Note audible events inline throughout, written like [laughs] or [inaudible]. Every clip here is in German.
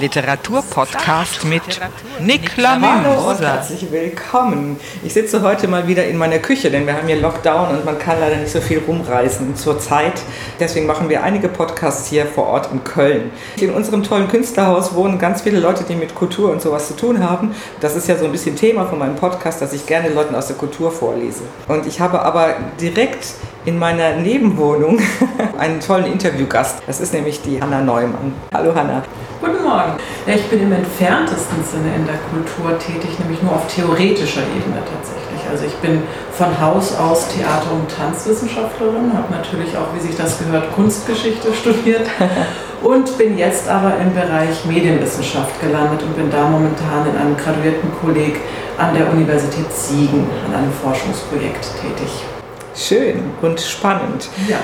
Literaturpodcast mit Nick Lamuse. und herzlich willkommen. Ich sitze heute mal wieder in meiner Küche, denn wir haben hier Lockdown und man kann leider nicht so viel rumreisen zur Zeit. Deswegen machen wir einige Podcasts hier vor Ort in Köln. In unserem tollen Künstlerhaus wohnen ganz viele Leute, die mit Kultur und sowas zu tun haben. Das ist ja so ein bisschen Thema von meinem Podcast, dass ich gerne Leuten aus der Kultur vorlese. Und ich habe aber direkt in meiner Nebenwohnung [laughs] einen tollen Interviewgast. Das ist nämlich die Hanna Neumann. Hallo Hanna. Guten Morgen. Ich bin im entferntesten Sinne in der Kultur tätig, nämlich nur auf theoretischer Ebene tatsächlich. Also ich bin von Haus aus Theater- und Tanzwissenschaftlerin, habe natürlich auch, wie sich das gehört, Kunstgeschichte [laughs] studiert und bin jetzt aber im Bereich Medienwissenschaft gelandet und bin da momentan in einem graduierten Kolleg an der Universität Siegen an einem Forschungsprojekt tätig. Schön und spannend. Ja.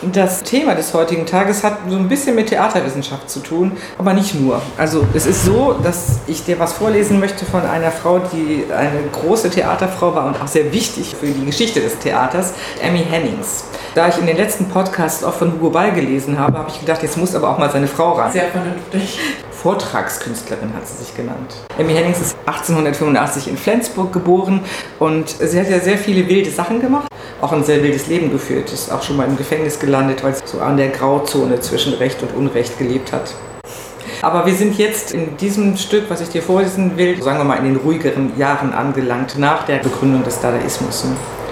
Das Thema des heutigen Tages hat so ein bisschen mit Theaterwissenschaft zu tun, aber nicht nur. Also es ist so, dass ich dir was vorlesen möchte von einer Frau, die eine große Theaterfrau war und auch sehr wichtig für die Geschichte des Theaters, Emmy Hennings. Da ich in den letzten Podcasts auch von Hugo Ball gelesen habe, habe ich gedacht, jetzt muss aber auch mal seine Frau ran. Sehr vernünftig. Vortragskünstlerin hat sie sich genannt. Emmy Hennings ist 1885 in Flensburg geboren und sie hat ja sehr viele wilde Sachen gemacht, auch ein sehr wildes Leben geführt, ist auch schon mal im Gefängnis gelandet, weil sie so an der Grauzone zwischen Recht und Unrecht gelebt hat. Aber wir sind jetzt in diesem Stück, was ich dir vorlesen will, sagen wir mal in den ruhigeren Jahren angelangt, nach der Begründung des Dadaismus.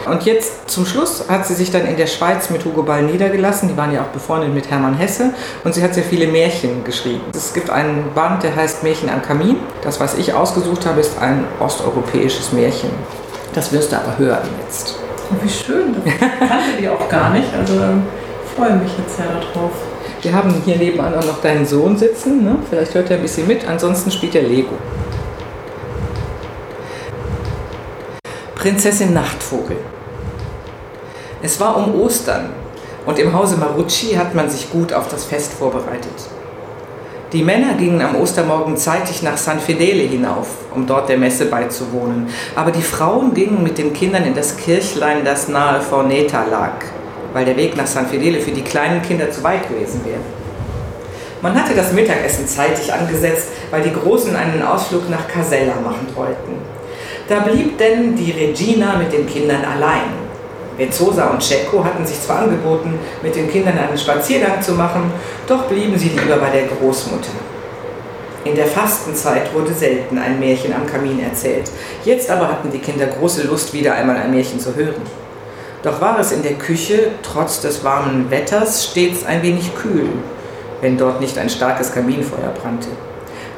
Und jetzt zum Schluss hat sie sich dann in der Schweiz mit Hugo Ball niedergelassen. Die waren ja auch befreundet mit Hermann Hesse. Und sie hat sehr viele Märchen geschrieben. Es gibt einen Band, der heißt Märchen am Kamin. Das, was ich ausgesucht habe, ist ein osteuropäisches Märchen. Das wirst du aber hören jetzt. Oh, wie schön. Das kannte die auch gar nicht. Also ich freue mich jetzt sehr darauf. Wir haben hier nebenan auch noch deinen Sohn sitzen. Ne? Vielleicht hört er ein bisschen mit. Ansonsten spielt er Lego. Prinzessin Nachtvogel. Es war um Ostern und im Hause Marucci hat man sich gut auf das Fest vorbereitet. Die Männer gingen am Ostermorgen zeitig nach San Fedele hinauf, um dort der Messe beizuwohnen, aber die Frauen gingen mit den Kindern in das Kirchlein, das nahe Forneta lag, weil der Weg nach San Fedele für die kleinen Kinder zu weit gewesen wäre. Man hatte das Mittagessen zeitig angesetzt, weil die Großen einen Ausflug nach Casella machen wollten. Da blieb denn die Regina mit den Kindern allein. Vezzosa und Cecco hatten sich zwar angeboten, mit den Kindern einen Spaziergang zu machen, doch blieben sie lieber bei der Großmutter. In der Fastenzeit wurde selten ein Märchen am Kamin erzählt. Jetzt aber hatten die Kinder große Lust, wieder einmal ein Märchen zu hören. Doch war es in der Küche, trotz des warmen Wetters, stets ein wenig kühl, wenn dort nicht ein starkes Kaminfeuer brannte.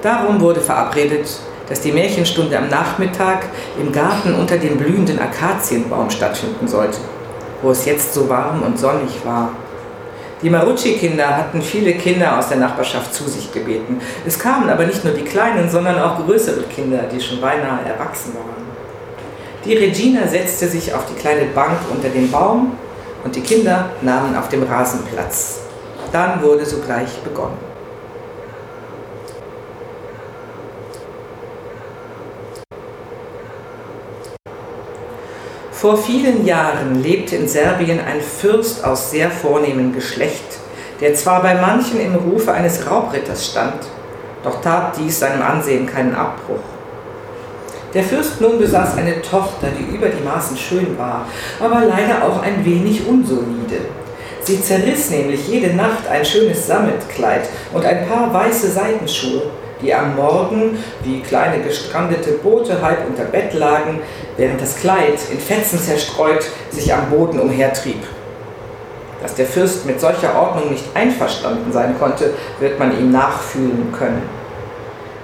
Darum wurde verabredet, dass die Märchenstunde am Nachmittag im Garten unter dem blühenden Akazienbaum stattfinden sollte, wo es jetzt so warm und sonnig war. Die Marucci-Kinder hatten viele Kinder aus der Nachbarschaft zu sich gebeten. Es kamen aber nicht nur die kleinen, sondern auch größere Kinder, die schon beinahe erwachsen waren. Die Regina setzte sich auf die kleine Bank unter dem Baum und die Kinder nahmen auf dem Rasen Platz. Dann wurde sogleich begonnen. Vor vielen Jahren lebte in Serbien ein Fürst aus sehr vornehmem Geschlecht, der zwar bei manchen im Rufe eines Raubritters stand, doch tat dies seinem Ansehen keinen Abbruch. Der Fürst nun besaß eine Tochter, die über die Maßen schön war, aber leider auch ein wenig unsolide. Sie zerriss nämlich jede Nacht ein schönes Sammetkleid und ein paar weiße Seitenschuhe, die am Morgen wie kleine gestrandete Boote halb unter Bett lagen, während das Kleid in Fetzen zerstreut sich am Boden umhertrieb. Dass der Fürst mit solcher Ordnung nicht einverstanden sein konnte, wird man ihm nachfühlen können.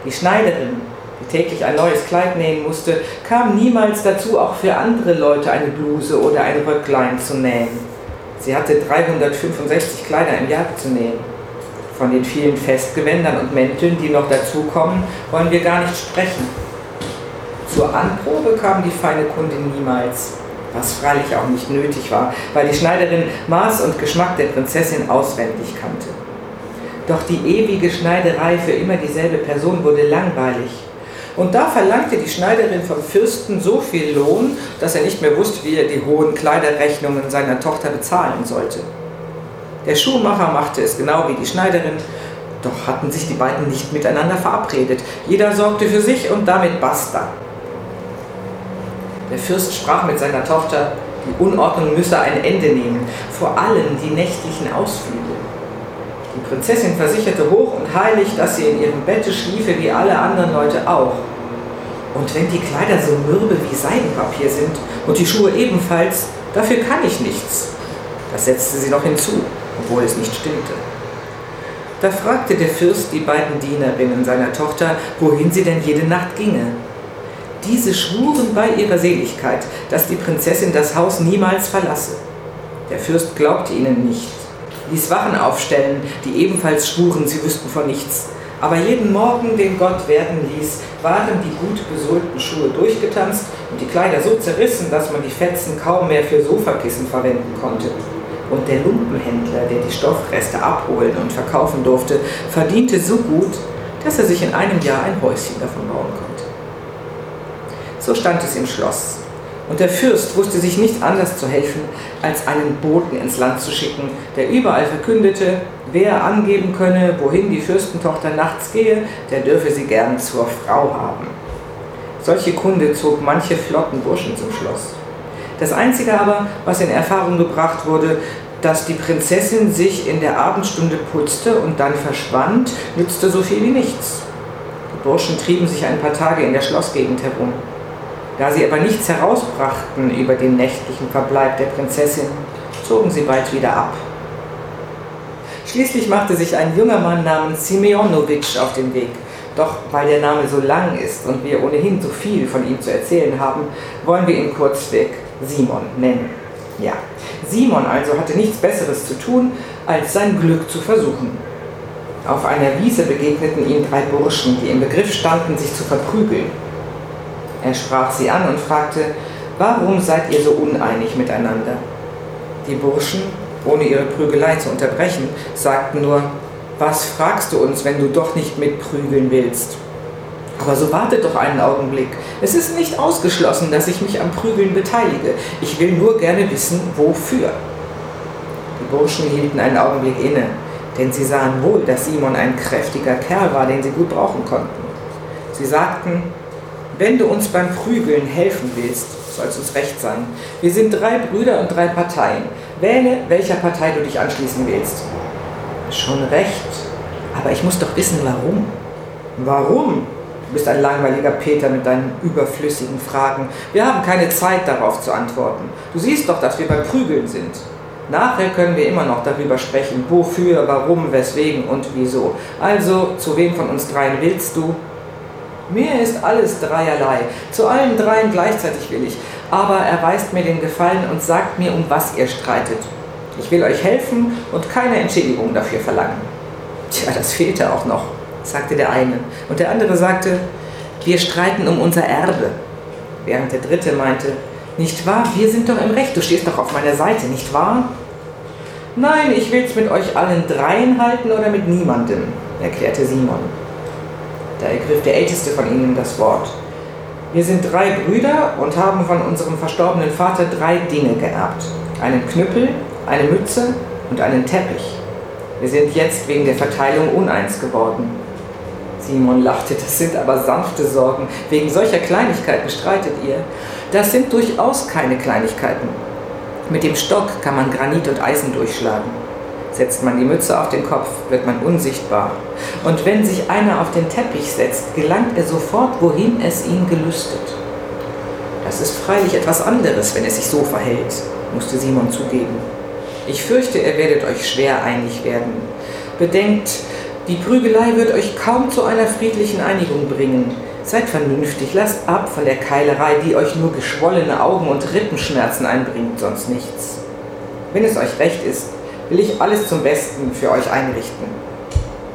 Die Schneiderin, die täglich ein neues Kleid nähen musste, kam niemals dazu, auch für andere Leute eine Bluse oder ein Röcklein zu nähen. Sie hatte 365 Kleider im Jahr zu nähen. Von den vielen Festgewändern und Mänteln, die noch dazukommen, wollen wir gar nicht sprechen. Zur Anprobe kam die feine Kundin niemals, was freilich auch nicht nötig war, weil die Schneiderin Maß und Geschmack der Prinzessin auswendig kannte. Doch die ewige Schneiderei für immer dieselbe Person wurde langweilig. Und da verlangte die Schneiderin vom Fürsten so viel Lohn, dass er nicht mehr wusste, wie er die hohen Kleiderrechnungen seiner Tochter bezahlen sollte. Der Schuhmacher machte es genau wie die Schneiderin, doch hatten sich die beiden nicht miteinander verabredet. Jeder sorgte für sich und damit basta. Der Fürst sprach mit seiner Tochter, die Unordnung müsse ein Ende nehmen, vor allem die nächtlichen Ausflüge. Die Prinzessin versicherte hoch und heilig, dass sie in ihrem Bette schliefe wie alle anderen Leute auch. Und wenn die Kleider so mürbe wie Seidenpapier sind und die Schuhe ebenfalls, dafür kann ich nichts. Das setzte sie noch hinzu, obwohl es nicht stimmte. Da fragte der Fürst die beiden Dienerinnen seiner Tochter, wohin sie denn jede Nacht ginge. Diese schwuren bei ihrer Seligkeit, dass die Prinzessin das Haus niemals verlasse. Der Fürst glaubte ihnen nicht, ließ Wachen aufstellen, die ebenfalls schwuren, sie wüssten von nichts. Aber jeden Morgen, den Gott werden ließ, waren die gut besohlten Schuhe durchgetanzt und die Kleider so zerrissen, dass man die Fetzen kaum mehr für Sofakissen verwenden konnte. Und der Lumpenhändler, der die Stoffreste abholen und verkaufen durfte, verdiente so gut, dass er sich in einem Jahr ein Häuschen davon bauen konnte. So stand es im Schloss. Und der Fürst wusste sich nicht anders zu helfen, als einen Boten ins Land zu schicken, der überall verkündete, wer angeben könne, wohin die Fürstentochter nachts gehe, der dürfe sie gern zur Frau haben. Solche Kunde zog manche flotten Burschen zum Schloss. Das Einzige aber, was in Erfahrung gebracht wurde, dass die Prinzessin sich in der Abendstunde putzte und dann verschwand, nützte so viel wie nichts. Die Burschen trieben sich ein paar Tage in der Schlossgegend herum. Da sie aber nichts herausbrachten über den nächtlichen Verbleib der Prinzessin, zogen sie bald wieder ab. Schließlich machte sich ein junger Mann namens Simeonowitsch auf den Weg. Doch weil der Name so lang ist und wir ohnehin so viel von ihm zu erzählen haben, wollen wir ihn kurzweg Simon nennen. Ja, Simon also hatte nichts Besseres zu tun, als sein Glück zu versuchen. Auf einer Wiese begegneten ihm drei Burschen, die im Begriff standen, sich zu verprügeln. Er sprach sie an und fragte, warum seid ihr so uneinig miteinander? Die Burschen, ohne ihre Prügelei zu unterbrechen, sagten nur, was fragst du uns, wenn du doch nicht mitprügeln willst? Aber so wartet doch einen Augenblick. Es ist nicht ausgeschlossen, dass ich mich am Prügeln beteilige. Ich will nur gerne wissen, wofür. Die Burschen hielten einen Augenblick inne, denn sie sahen wohl, dass Simon ein kräftiger Kerl war, den sie gut brauchen konnten. Sie sagten, wenn du uns beim Prügeln helfen willst, soll es uns recht sein. Wir sind drei Brüder und drei Parteien. Wähle, welcher Partei du dich anschließen willst. Schon recht. Aber ich muss doch wissen, warum. Warum? Du bist ein langweiliger Peter mit deinen überflüssigen Fragen. Wir haben keine Zeit darauf zu antworten. Du siehst doch, dass wir beim Prügeln sind. Nachher können wir immer noch darüber sprechen, wofür, warum, weswegen und wieso. Also, zu wem von uns dreien willst du? Mir ist alles dreierlei. Zu allen dreien gleichzeitig will ich. Aber erweist mir den Gefallen und sagt mir, um was ihr streitet. Ich will euch helfen und keine Entschädigung dafür verlangen. Tja, das fehlte auch noch, sagte der eine. Und der andere sagte, wir streiten um unser Erbe. Während der dritte meinte, nicht wahr, wir sind doch im Recht, du stehst doch auf meiner Seite, nicht wahr? Nein, ich will's mit euch allen dreien halten oder mit niemandem, erklärte Simon. Da ergriff der älteste von ihnen das Wort. Wir sind drei Brüder und haben von unserem verstorbenen Vater drei Dinge geerbt. Einen Knüppel, eine Mütze und einen Teppich. Wir sind jetzt wegen der Verteilung uneins geworden. Simon lachte, das sind aber sanfte Sorgen. Wegen solcher Kleinigkeiten streitet ihr. Das sind durchaus keine Kleinigkeiten. Mit dem Stock kann man Granit und Eisen durchschlagen. Setzt man die Mütze auf den Kopf, wird man unsichtbar. Und wenn sich einer auf den Teppich setzt, gelangt er sofort, wohin es ihn gelüstet. Das ist freilich etwas anderes, wenn es sich so verhält, musste Simon zugeben. Ich fürchte, ihr werdet euch schwer einig werden. Bedenkt, die Prügelei wird euch kaum zu einer friedlichen Einigung bringen. Seid vernünftig, lasst ab von der Keilerei, die euch nur geschwollene Augen und Rippenschmerzen einbringt, sonst nichts. Wenn es euch recht ist, will ich alles zum Besten für euch einrichten.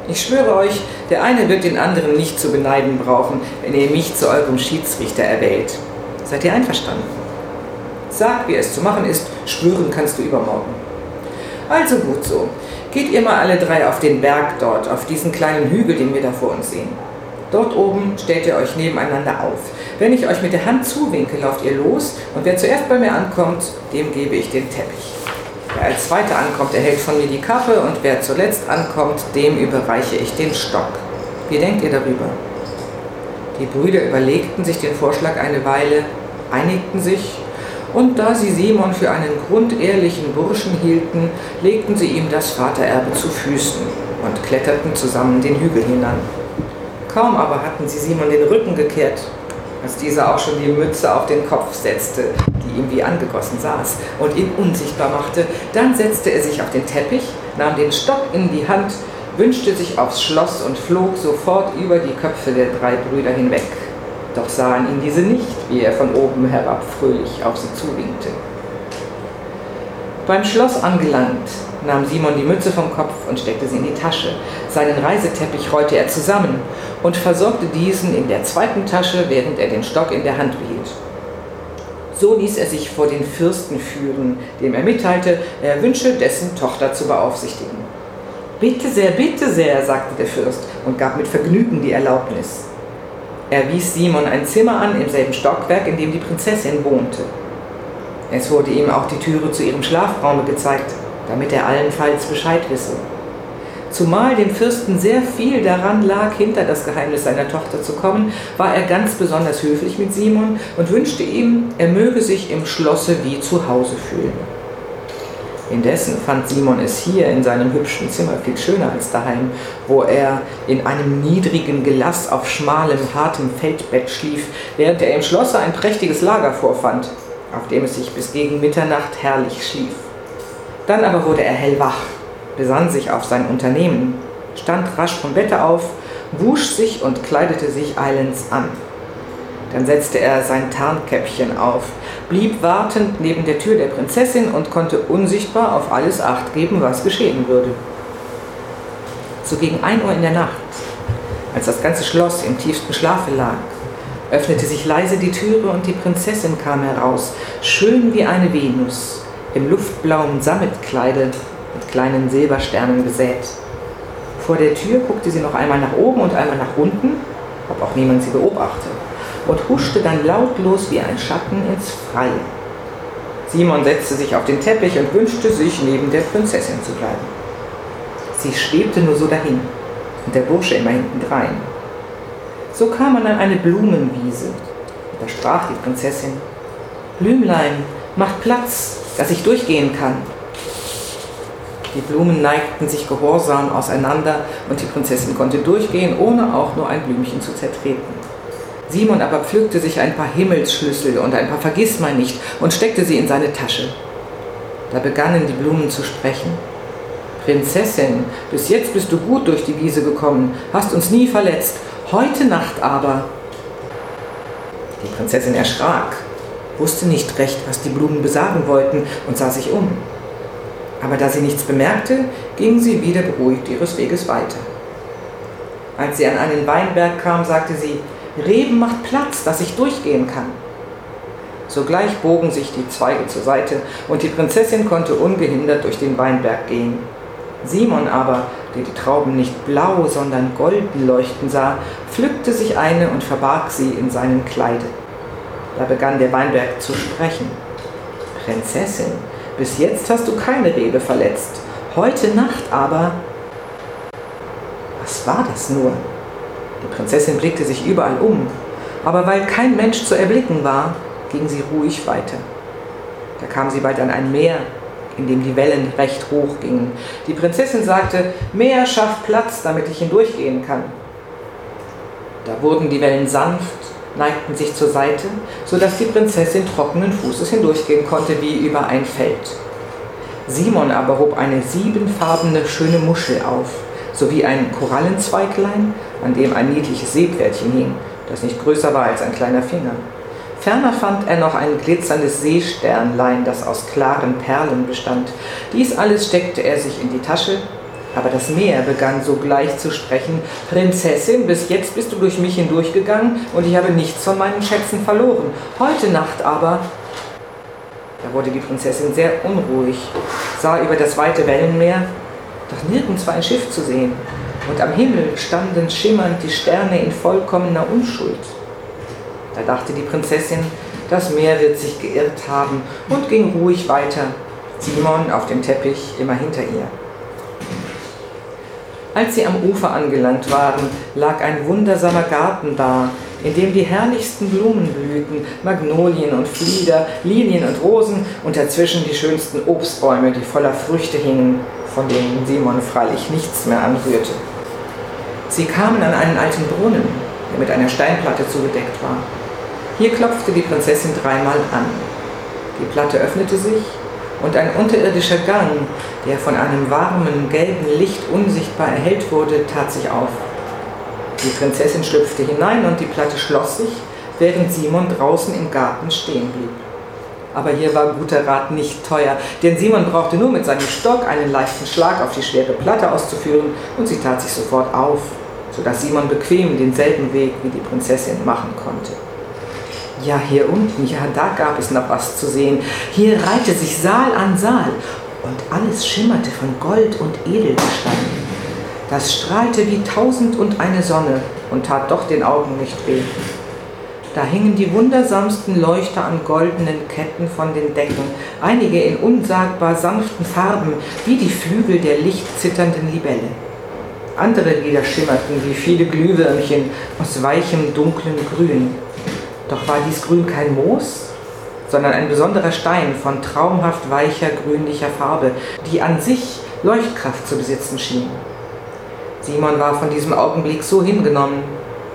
Ich schwöre euch, der eine wird den anderen nicht zu beneiden brauchen, wenn ihr mich zu eurem Schiedsrichter erwählt. Seid ihr einverstanden? Sag, wie es zu machen ist, schwören kannst du übermorgen. Also gut so. Geht ihr mal alle drei auf den Berg dort, auf diesen kleinen Hügel, den wir da vor uns sehen. Dort oben stellt ihr euch nebeneinander auf. Wenn ich euch mit der Hand zuwinke, lauft ihr los und wer zuerst bei mir ankommt, dem gebe ich den Teppich. Wer als Zweiter ankommt, erhält von mir die Kappe und wer zuletzt ankommt, dem überreiche ich den Stock. Wie denkt ihr darüber? Die Brüder überlegten sich den Vorschlag eine Weile, einigten sich und da sie Simon für einen grundehrlichen Burschen hielten, legten sie ihm das Vatererbe zu Füßen und kletterten zusammen den Hügel hinan. Kaum aber hatten sie Simon den Rücken gekehrt, als dieser auch schon die Mütze auf den Kopf setzte, die ihm wie angegossen saß und ihn unsichtbar machte, dann setzte er sich auf den Teppich, nahm den Stock in die Hand wünschte sich aufs Schloss und flog sofort über die Köpfe der drei Brüder hinweg. Doch sahen ihn diese nicht, wie er von oben herab fröhlich auf sie zuwinkte. Beim Schloss angelangt, nahm Simon die Mütze vom Kopf und steckte sie in die Tasche. Seinen Reiseteppich rollte er zusammen und versorgte diesen in der zweiten Tasche, während er den Stock in der Hand behielt. So ließ er sich vor den Fürsten führen, dem er mitteilte, er wünsche, dessen Tochter zu beaufsichtigen. Bitte sehr, bitte sehr, sagte der Fürst und gab mit Vergnügen die Erlaubnis. Er wies Simon ein Zimmer an im selben Stockwerk, in dem die Prinzessin wohnte. Es wurde ihm auch die Türe zu ihrem Schlafraume gezeigt, damit er allenfalls Bescheid wisse. Zumal dem Fürsten sehr viel daran lag, hinter das Geheimnis seiner Tochter zu kommen, war er ganz besonders höflich mit Simon und wünschte ihm, er möge sich im Schlosse wie zu Hause fühlen. Indessen fand Simon es hier in seinem hübschen Zimmer viel schöner als daheim, wo er in einem niedrigen Gelass auf schmalem, hartem Feldbett schlief, während er im Schlosse ein prächtiges Lager vorfand, auf dem es sich bis gegen Mitternacht herrlich schlief. Dann aber wurde er hellwach, besann sich auf sein Unternehmen, stand rasch vom Bette auf, wusch sich und kleidete sich eilends an. Dann setzte er sein Tarnkäppchen auf, blieb wartend neben der Tür der Prinzessin und konnte unsichtbar auf alles acht geben, was geschehen würde. So gegen ein Uhr in der Nacht, als das ganze Schloss im tiefsten Schlafe lag, öffnete sich leise die Türe und die Prinzessin kam heraus, schön wie eine Venus, im luftblauen Sammetkleide mit kleinen Silbersternen besät. Vor der Tür guckte sie noch einmal nach oben und einmal nach unten, ob auch niemand sie beobachte und huschte dann lautlos wie ein Schatten ins Freie. Simon setzte sich auf den Teppich und wünschte sich, neben der Prinzessin zu bleiben. Sie schwebte nur so dahin und der Bursche immer hintendrein. So kam man an eine Blumenwiese. Da sprach die Prinzessin: Blümlein, macht Platz, dass ich durchgehen kann. Die Blumen neigten sich gehorsam auseinander und die Prinzessin konnte durchgehen, ohne auch nur ein Blümchen zu zertreten. Simon aber pflückte sich ein paar Himmelsschlüssel und ein paar Vergissmeinnicht und steckte sie in seine Tasche. Da begannen die Blumen zu sprechen. Prinzessin, bis jetzt bist du gut durch die Wiese gekommen, hast uns nie verletzt. Heute Nacht aber. Die Prinzessin erschrak, wusste nicht recht, was die Blumen besagen wollten und sah sich um. Aber da sie nichts bemerkte, ging sie wieder beruhigt ihres Weges weiter. Als sie an einen Weinberg kam, sagte sie, Reben macht Platz, dass ich durchgehen kann. Sogleich bogen sich die Zweige zur Seite und die Prinzessin konnte ungehindert durch den Weinberg gehen. Simon aber, der die Trauben nicht blau, sondern golden leuchten sah, pflückte sich eine und verbarg sie in seinem Kleide. Da begann der Weinberg zu sprechen. Prinzessin, bis jetzt hast du keine Rebe verletzt. Heute Nacht aber. Was war das nur? Die Prinzessin blickte sich überall um, aber weil kein Mensch zu erblicken war, ging sie ruhig weiter. Da kam sie bald an ein Meer, in dem die Wellen recht hoch gingen. Die Prinzessin sagte, Meer schafft Platz, damit ich hindurchgehen kann. Da wurden die Wellen sanft, neigten sich zur Seite, sodass die Prinzessin trockenen Fußes hindurchgehen konnte wie über ein Feld. Simon aber hob eine siebenfarbene schöne Muschel auf sowie ein Korallenzweiglein, an dem ein niedliches Seepferdchen hing, das nicht größer war als ein kleiner Finger. Ferner fand er noch ein glitzerndes Seesternlein, das aus klaren Perlen bestand. Dies alles steckte er sich in die Tasche, aber das Meer begann sogleich zu sprechen. Prinzessin, bis jetzt bist du durch mich hindurchgegangen und ich habe nichts von meinen Schätzen verloren. Heute Nacht aber. Da wurde die Prinzessin sehr unruhig, sah über das weite Wellenmeer doch nirgends war ein Schiff zu sehen, und am Himmel standen schimmernd die Sterne in vollkommener Unschuld. Da dachte die Prinzessin, das Meer wird sich geirrt haben und ging ruhig weiter, Simon auf dem Teppich immer hinter ihr. Als sie am Ufer angelangt waren, lag ein wundersamer Garten da, in dem die herrlichsten Blumen blühten, Magnolien und Flieder, Lilien und Rosen und dazwischen die schönsten Obstbäume, die voller Früchte hingen, von denen Simon freilich nichts mehr anrührte. Sie kamen an einen alten Brunnen, der mit einer Steinplatte zugedeckt war. Hier klopfte die Prinzessin dreimal an. Die Platte öffnete sich und ein unterirdischer Gang, der von einem warmen, gelben Licht unsichtbar erhellt wurde, tat sich auf. Die Prinzessin schlüpfte hinein und die Platte schloss sich, während Simon draußen im Garten stehen blieb. Aber hier war guter Rat nicht teuer, denn Simon brauchte nur mit seinem Stock einen leichten Schlag auf die schwere Platte auszuführen und sie tat sich sofort auf, sodass Simon bequem denselben Weg wie die Prinzessin machen konnte. Ja, hier unten, ja, da gab es noch was zu sehen. Hier reihte sich Saal an Saal und alles schimmerte von Gold und Edelgestein. Das strahlte wie tausend und eine Sonne und tat doch den Augen nicht weh. Da hingen die wundersamsten Leuchter an goldenen Ketten von den Decken, einige in unsagbar sanften Farben, wie die Flügel der lichtzitternden Libelle. Andere Lieder schimmerten wie viele Glühwürmchen aus weichem, dunklen Grün. Doch war dies Grün kein Moos, sondern ein besonderer Stein von traumhaft weicher, grünlicher Farbe, die an sich Leuchtkraft zu besitzen schien. Simon war von diesem Augenblick so hingenommen,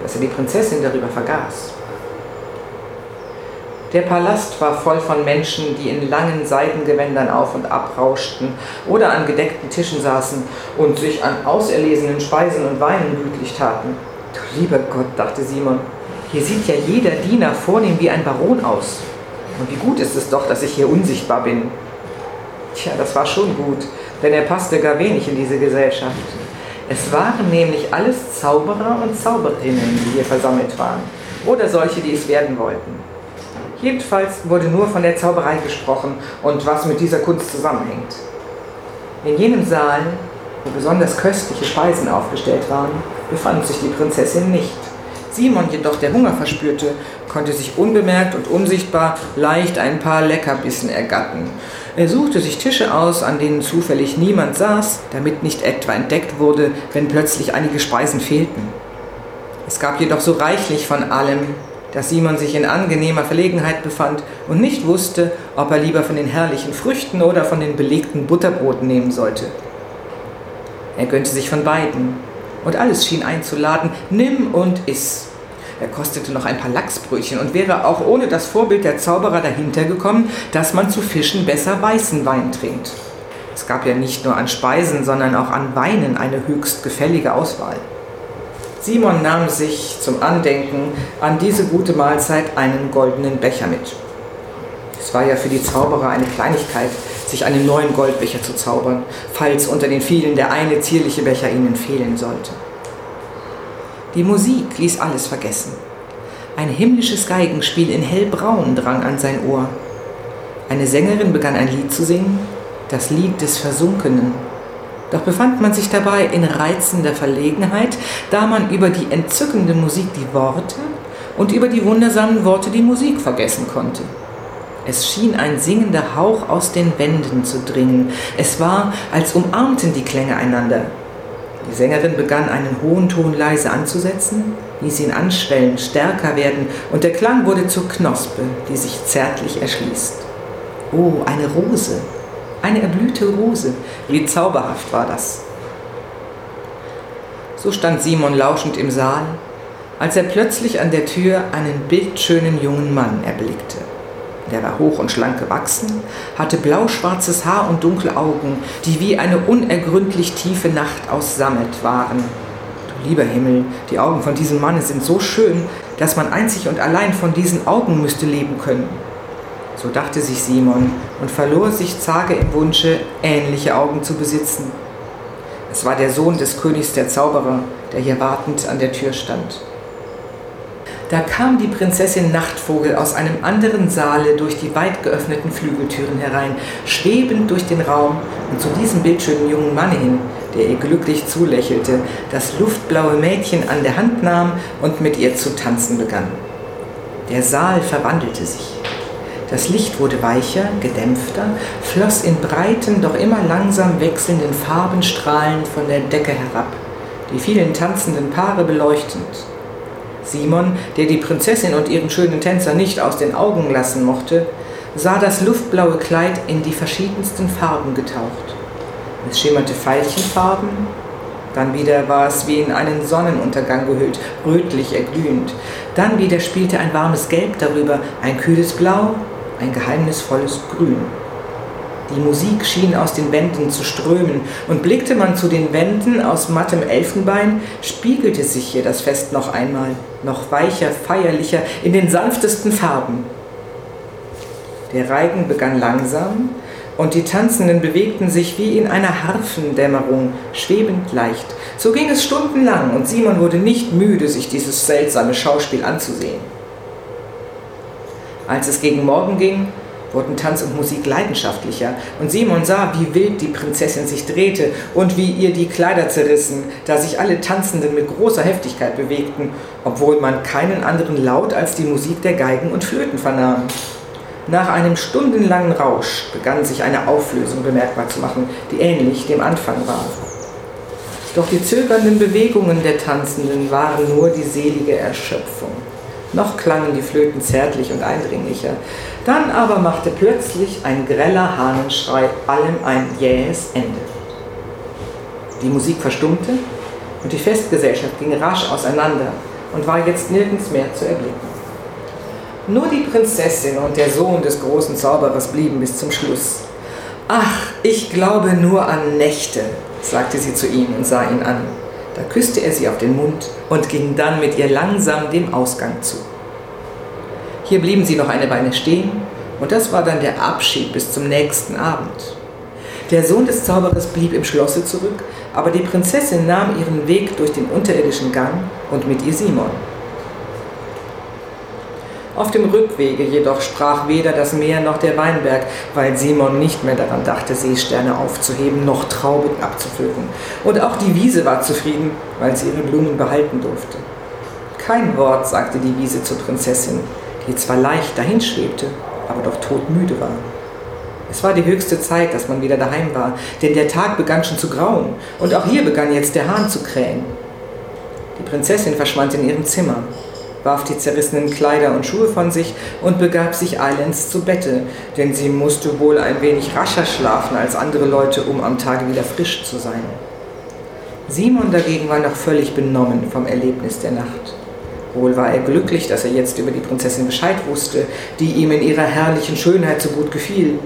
dass er die Prinzessin darüber vergaß. Der Palast war voll von Menschen, die in langen Seidengewändern auf und ab rauschten oder an gedeckten Tischen saßen und sich an auserlesenen Speisen und Weinen gütlich taten. Du lieber Gott, dachte Simon, hier sieht ja jeder Diener vornehm wie ein Baron aus. Und wie gut ist es doch, dass ich hier unsichtbar bin. Tja, das war schon gut, denn er passte gar wenig in diese Gesellschaft. Es waren nämlich alles Zauberer und Zauberinnen, die hier versammelt waren. Oder solche, die es werden wollten. Jedenfalls wurde nur von der Zauberei gesprochen und was mit dieser Kunst zusammenhängt. In jenem Saal, wo besonders köstliche Speisen aufgestellt waren, befand sich die Prinzessin nicht. Simon jedoch, der Hunger verspürte, konnte sich unbemerkt und unsichtbar leicht ein paar Leckerbissen ergatten. Er suchte sich Tische aus, an denen zufällig niemand saß, damit nicht etwa entdeckt wurde, wenn plötzlich einige Speisen fehlten. Es gab jedoch so reichlich von allem, dass Simon sich in angenehmer Verlegenheit befand und nicht wusste, ob er lieber von den herrlichen Früchten oder von den belegten Butterbroten nehmen sollte. Er gönnte sich von beiden, und alles schien einzuladen, nimm und iss. Er kostete noch ein paar Lachsbrötchen und wäre auch ohne das Vorbild der Zauberer dahinter gekommen, dass man zu Fischen besser weißen Wein trinkt. Es gab ja nicht nur an Speisen, sondern auch an Weinen eine höchst gefällige Auswahl. Simon nahm sich zum Andenken an diese gute Mahlzeit einen goldenen Becher mit. Es war ja für die Zauberer eine Kleinigkeit, sich einen neuen Goldbecher zu zaubern, falls unter den vielen der eine zierliche Becher ihnen fehlen sollte. Die Musik ließ alles vergessen. Ein himmlisches Geigenspiel in hellbraun drang an sein Ohr. Eine Sängerin begann ein Lied zu singen, das Lied des Versunkenen. Doch befand man sich dabei in reizender Verlegenheit, da man über die entzückende Musik die Worte und über die wundersamen Worte die Musik vergessen konnte. Es schien ein singender Hauch aus den Wänden zu dringen. Es war, als umarmten die Klänge einander. Die Sängerin begann einen hohen Ton leise anzusetzen, ließ ihn anschwellen, stärker werden, und der Klang wurde zur Knospe, die sich zärtlich erschließt. Oh, eine Rose, eine erblühte Rose, wie zauberhaft war das. So stand Simon lauschend im Saal, als er plötzlich an der Tür einen bildschönen jungen Mann erblickte. Der war hoch und schlank gewachsen, hatte blauschwarzes Haar und dunkle Augen, die wie eine unergründlich tiefe Nacht aus Sammet waren. Du lieber Himmel, die Augen von diesem Manne sind so schön, dass man einzig und allein von diesen Augen müsste leben können. So dachte sich Simon und verlor sich zage im Wunsche, ähnliche Augen zu besitzen. Es war der Sohn des Königs der Zauberer, der hier wartend an der Tür stand. Da kam die Prinzessin Nachtvogel aus einem anderen Saale durch die weit geöffneten Flügeltüren herein, schwebend durch den Raum und zu diesem bildschönen jungen Mann hin, der ihr glücklich zulächelte, das luftblaue Mädchen an der Hand nahm und mit ihr zu tanzen begann. Der Saal verwandelte sich. Das Licht wurde weicher, gedämpfter, floss in breiten, doch immer langsam wechselnden Farbenstrahlen von der Decke herab, die vielen tanzenden Paare beleuchtend. Simon, der die Prinzessin und ihren schönen Tänzer nicht aus den Augen lassen mochte, sah das luftblaue Kleid in die verschiedensten Farben getaucht. Es schimmerte Veilchenfarben, dann wieder war es wie in einen Sonnenuntergang gehüllt, rötlich erglühend. Dann wieder spielte ein warmes Gelb darüber, ein kühles Blau, ein geheimnisvolles Grün. Die Musik schien aus den Wänden zu strömen, und blickte man zu den Wänden aus mattem Elfenbein, spiegelte sich hier das Fest noch einmal, noch weicher, feierlicher, in den sanftesten Farben. Der Reigen begann langsam, und die Tanzenden bewegten sich wie in einer Harfendämmerung, schwebend leicht. So ging es stundenlang, und Simon wurde nicht müde, sich dieses seltsame Schauspiel anzusehen. Als es gegen Morgen ging, wurden Tanz und Musik leidenschaftlicher, und Simon sah, wie wild die Prinzessin sich drehte und wie ihr die Kleider zerrissen, da sich alle Tanzenden mit großer Heftigkeit bewegten, obwohl man keinen anderen Laut als die Musik der Geigen und Flöten vernahm. Nach einem stundenlangen Rausch begann sich eine Auflösung bemerkbar zu machen, die ähnlich dem Anfang war. Doch die zögernden Bewegungen der Tanzenden waren nur die selige Erschöpfung. Noch klangen die Flöten zärtlich und eindringlicher. Dann aber machte plötzlich ein greller Hahnenschrei allem ein jähes Ende. Die Musik verstummte und die Festgesellschaft ging rasch auseinander und war jetzt nirgends mehr zu erblicken. Nur die Prinzessin und der Sohn des großen Zauberers blieben bis zum Schluss. Ach, ich glaube nur an Nächte, sagte sie zu ihm und sah ihn an. Da küsste er sie auf den Mund und ging dann mit ihr langsam dem Ausgang zu. Hier blieben sie noch eine Weile stehen und das war dann der Abschied bis zum nächsten Abend. Der Sohn des Zauberers blieb im Schlosse zurück, aber die Prinzessin nahm ihren Weg durch den unterirdischen Gang und mit ihr Simon. Auf dem Rückwege jedoch sprach weder das Meer noch der Weinberg, weil Simon nicht mehr daran dachte, Seesterne aufzuheben, noch Trauben abzupflücken. Und auch die Wiese war zufrieden, weil sie ihre Blumen behalten durfte. Kein Wort sagte die Wiese zur Prinzessin, die zwar leicht dahinschwebte, aber doch todmüde war. Es war die höchste Zeit, dass man wieder daheim war, denn der Tag begann schon zu grauen und auch hier begann jetzt der Hahn zu krähen. Die Prinzessin verschwand in ihrem Zimmer warf die zerrissenen Kleider und Schuhe von sich und begab sich eilends zu Bette, denn sie musste wohl ein wenig rascher schlafen als andere Leute, um am Tage wieder frisch zu sein. Simon dagegen war noch völlig benommen vom Erlebnis der Nacht. Wohl war er glücklich, dass er jetzt über die Prinzessin Bescheid wusste, die ihm in ihrer herrlichen Schönheit so gut gefiel.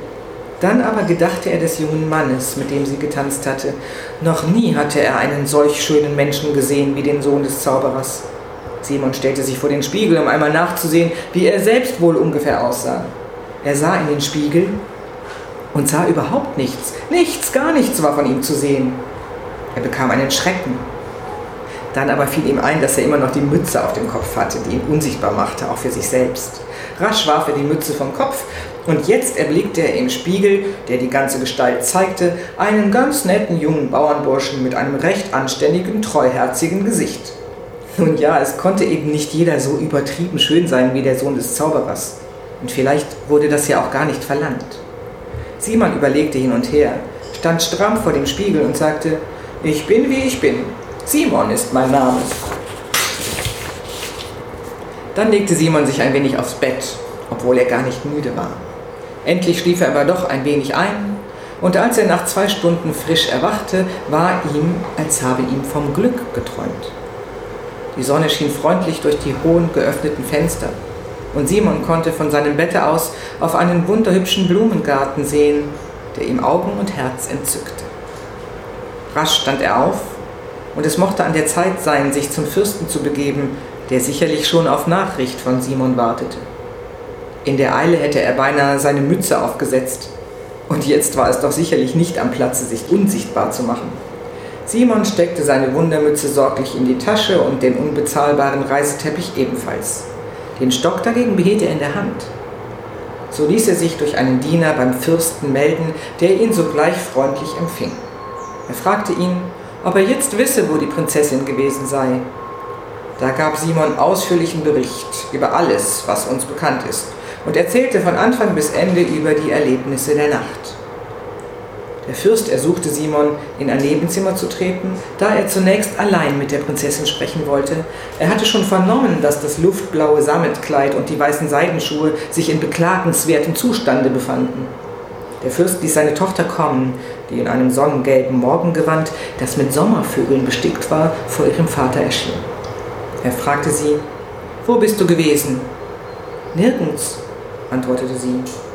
Dann aber gedachte er des jungen Mannes, mit dem sie getanzt hatte. Noch nie hatte er einen solch schönen Menschen gesehen wie den Sohn des Zauberers. Simon stellte sich vor den Spiegel, um einmal nachzusehen, wie er selbst wohl ungefähr aussah. Er sah in den Spiegel und sah überhaupt nichts. Nichts, gar nichts war von ihm zu sehen. Er bekam einen Schrecken. Dann aber fiel ihm ein, dass er immer noch die Mütze auf dem Kopf hatte, die ihn unsichtbar machte, auch für sich selbst. Rasch warf er die Mütze vom Kopf und jetzt erblickte er im Spiegel, der die ganze Gestalt zeigte, einen ganz netten jungen Bauernburschen mit einem recht anständigen, treuherzigen Gesicht. Nun ja, es konnte eben nicht jeder so übertrieben schön sein wie der Sohn des Zauberers. Und vielleicht wurde das ja auch gar nicht verlangt. Simon überlegte hin und her, stand stramm vor dem Spiegel und sagte, ich bin wie ich bin. Simon ist mein Name. Dann legte Simon sich ein wenig aufs Bett, obwohl er gar nicht müde war. Endlich schlief er aber doch ein wenig ein, und als er nach zwei Stunden frisch erwachte, war ihm, als habe ihm vom Glück geträumt. Die Sonne schien freundlich durch die hohen geöffneten Fenster. Und Simon konnte von seinem Bette aus auf einen wunderhübschen Blumengarten sehen, der ihm Augen und Herz entzückte. Rasch stand er auf, und es mochte an der Zeit sein, sich zum Fürsten zu begeben, der sicherlich schon auf Nachricht von Simon wartete. In der Eile hätte er beinahe seine Mütze aufgesetzt, und jetzt war es doch sicherlich nicht am Platze, sich unsichtbar zu machen. Simon steckte seine Wundermütze sorglich in die Tasche und den unbezahlbaren Reiseteppich ebenfalls. Den Stock dagegen behielt er in der Hand. So ließ er sich durch einen Diener beim Fürsten melden, der ihn sogleich freundlich empfing. Er fragte ihn, ob er jetzt wisse, wo die Prinzessin gewesen sei. Da gab Simon ausführlichen Bericht über alles, was uns bekannt ist, und erzählte von Anfang bis Ende über die Erlebnisse der Nacht. Der Fürst ersuchte Simon, in ein Nebenzimmer zu treten, da er zunächst allein mit der Prinzessin sprechen wollte. Er hatte schon vernommen, dass das luftblaue Sammetkleid und die weißen Seidenschuhe sich in beklagenswertem Zustande befanden. Der Fürst ließ seine Tochter kommen, die in einem sonnengelben Morgengewand, das mit Sommervögeln bestickt war, vor ihrem Vater erschien. Er fragte sie, Wo bist du gewesen? Nirgends, antwortete sie.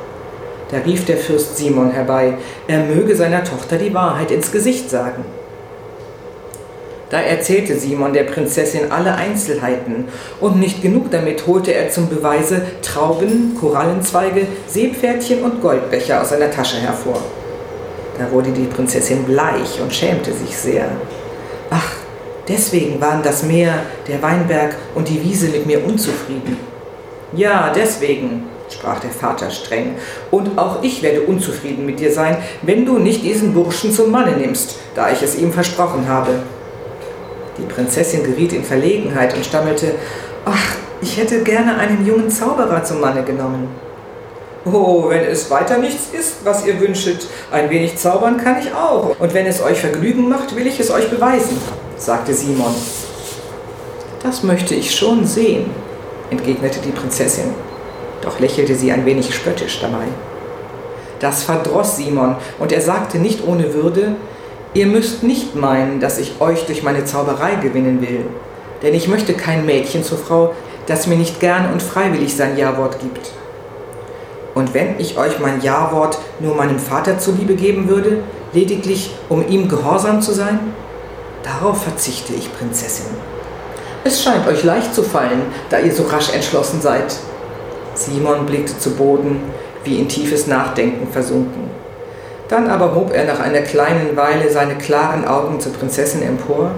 Da rief der Fürst Simon herbei, er möge seiner Tochter die Wahrheit ins Gesicht sagen. Da erzählte Simon der Prinzessin alle Einzelheiten, und nicht genug damit holte er zum Beweise Trauben, Korallenzweige, Seepferdchen und Goldbecher aus seiner Tasche hervor. Da wurde die Prinzessin bleich und schämte sich sehr. Ach, deswegen waren das Meer, der Weinberg und die Wiese mit mir unzufrieden. Ja, deswegen, sprach der Vater streng, und auch ich werde unzufrieden mit dir sein, wenn du nicht diesen Burschen zum Manne nimmst, da ich es ihm versprochen habe. Die Prinzessin geriet in Verlegenheit und stammelte, ach, ich hätte gerne einen jungen Zauberer zum Manne genommen. Oh, wenn es weiter nichts ist, was ihr wünschet, ein wenig zaubern kann ich auch, und wenn es euch Vergnügen macht, will ich es euch beweisen, sagte Simon. Das möchte ich schon sehen, entgegnete die Prinzessin doch lächelte sie ein wenig spöttisch dabei. Das verdross Simon, und er sagte nicht ohne Würde, Ihr müsst nicht meinen, dass ich euch durch meine Zauberei gewinnen will, denn ich möchte kein Mädchen zur Frau, das mir nicht gern und freiwillig sein Ja-Wort gibt. Und wenn ich euch mein Ja-Wort nur meinem Vater zuliebe geben würde, lediglich um ihm gehorsam zu sein, darauf verzichte ich, Prinzessin. Es scheint euch leicht zu fallen, da ihr so rasch entschlossen seid. Simon blickte zu Boden, wie in tiefes Nachdenken versunken. Dann aber hob er nach einer kleinen Weile seine klaren Augen zur Prinzessin empor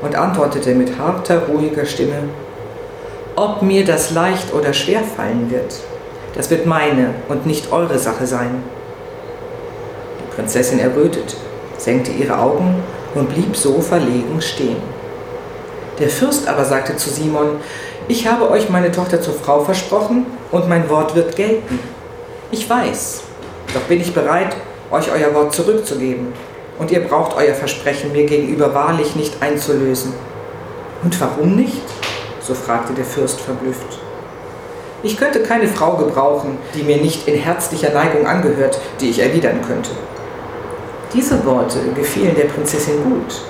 und antwortete mit harter, ruhiger Stimme, Ob mir das leicht oder schwer fallen wird, das wird meine und nicht eure Sache sein. Die Prinzessin errötete, senkte ihre Augen und blieb so verlegen stehen. Der Fürst aber sagte zu Simon, ich habe euch meine Tochter zur Frau versprochen und mein Wort wird gelten. Ich weiß, doch bin ich bereit, euch euer Wort zurückzugeben. Und ihr braucht euer Versprechen mir gegenüber wahrlich nicht einzulösen. Und warum nicht? so fragte der Fürst verblüfft. Ich könnte keine Frau gebrauchen, die mir nicht in herzlicher Neigung angehört, die ich erwidern könnte. Diese Worte gefielen der Prinzessin gut,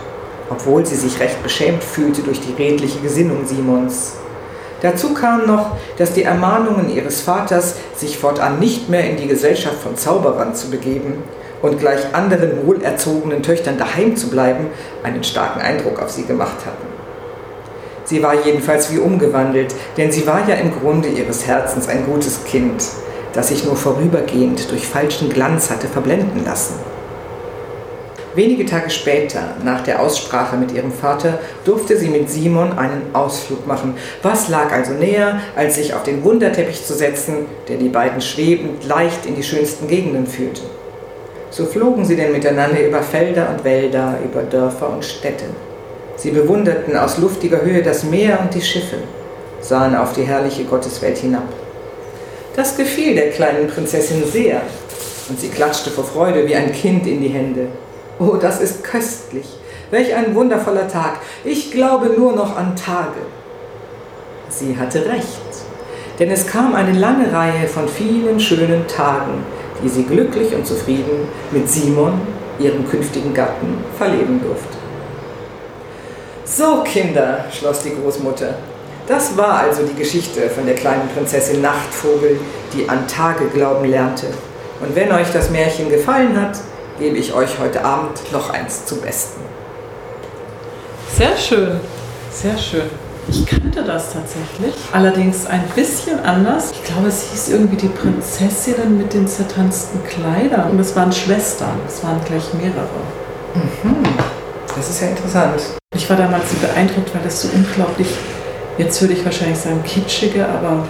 obwohl sie sich recht beschämt fühlte durch die redliche Gesinnung Simons. Dazu kam noch, dass die Ermahnungen ihres Vaters, sich fortan nicht mehr in die Gesellschaft von Zauberern zu begeben und gleich anderen wohlerzogenen Töchtern daheim zu bleiben, einen starken Eindruck auf sie gemacht hatten. Sie war jedenfalls wie umgewandelt, denn sie war ja im Grunde ihres Herzens ein gutes Kind, das sich nur vorübergehend durch falschen Glanz hatte verblenden lassen. Wenige Tage später, nach der Aussprache mit ihrem Vater, durfte sie mit Simon einen Ausflug machen. Was lag also näher, als sich auf den Wunderteppich zu setzen, der die beiden schwebend leicht in die schönsten Gegenden führte. So flogen sie denn miteinander über Felder und Wälder, über Dörfer und Städte. Sie bewunderten aus luftiger Höhe das Meer und die Schiffe, sahen auf die herrliche Gotteswelt hinab. Das gefiel der kleinen Prinzessin sehr, und sie klatschte vor Freude wie ein Kind in die Hände. Oh, das ist köstlich. Welch ein wundervoller Tag. Ich glaube nur noch an Tage. Sie hatte recht, denn es kam eine lange Reihe von vielen schönen Tagen, die sie glücklich und zufrieden mit Simon, ihrem künftigen Gatten, verleben durfte. So, Kinder, schloss die Großmutter, das war also die Geschichte von der kleinen Prinzessin Nachtvogel, die an Tage glauben lernte. Und wenn euch das Märchen gefallen hat, gebe ich euch heute Abend noch eins zum Besten. Sehr schön, sehr schön. Ich kannte das tatsächlich, allerdings ein bisschen anders. Ich glaube, es hieß irgendwie die Prinzessinnen mit den zertanzten Kleidern. Und es waren Schwestern, es waren gleich mehrere. Mhm. Das ist ja interessant. Ich war damals so beeindruckt, weil das so unglaublich, jetzt würde ich wahrscheinlich sagen kitschige, aber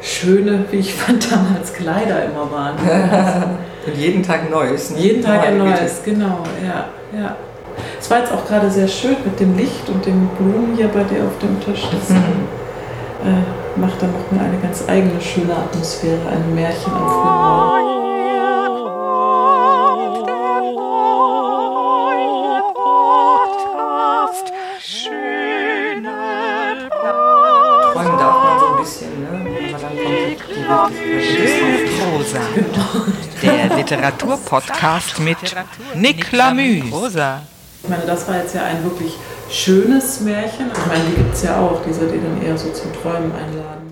schöne, wie ich fand, [laughs] damals Kleider immer waren. [laughs] Und jeden Tag Neues. Ne? Jeden Tag ein Neues, genau, ja, ja. Es war jetzt auch gerade sehr schön mit dem Licht und den Blumen hier bei dir auf dem Tisch. Das, mhm. äh, macht dann nochmal eine ganz eigene schöne Atmosphäre, ein Märchen am frühen Morgen. Literaturpodcast mit Nick Lamüs. Ich meine, das war jetzt ja ein wirklich schönes Märchen. Ich meine, die gibt es ja auch, diese, die dann eher so zum Träumen einladen.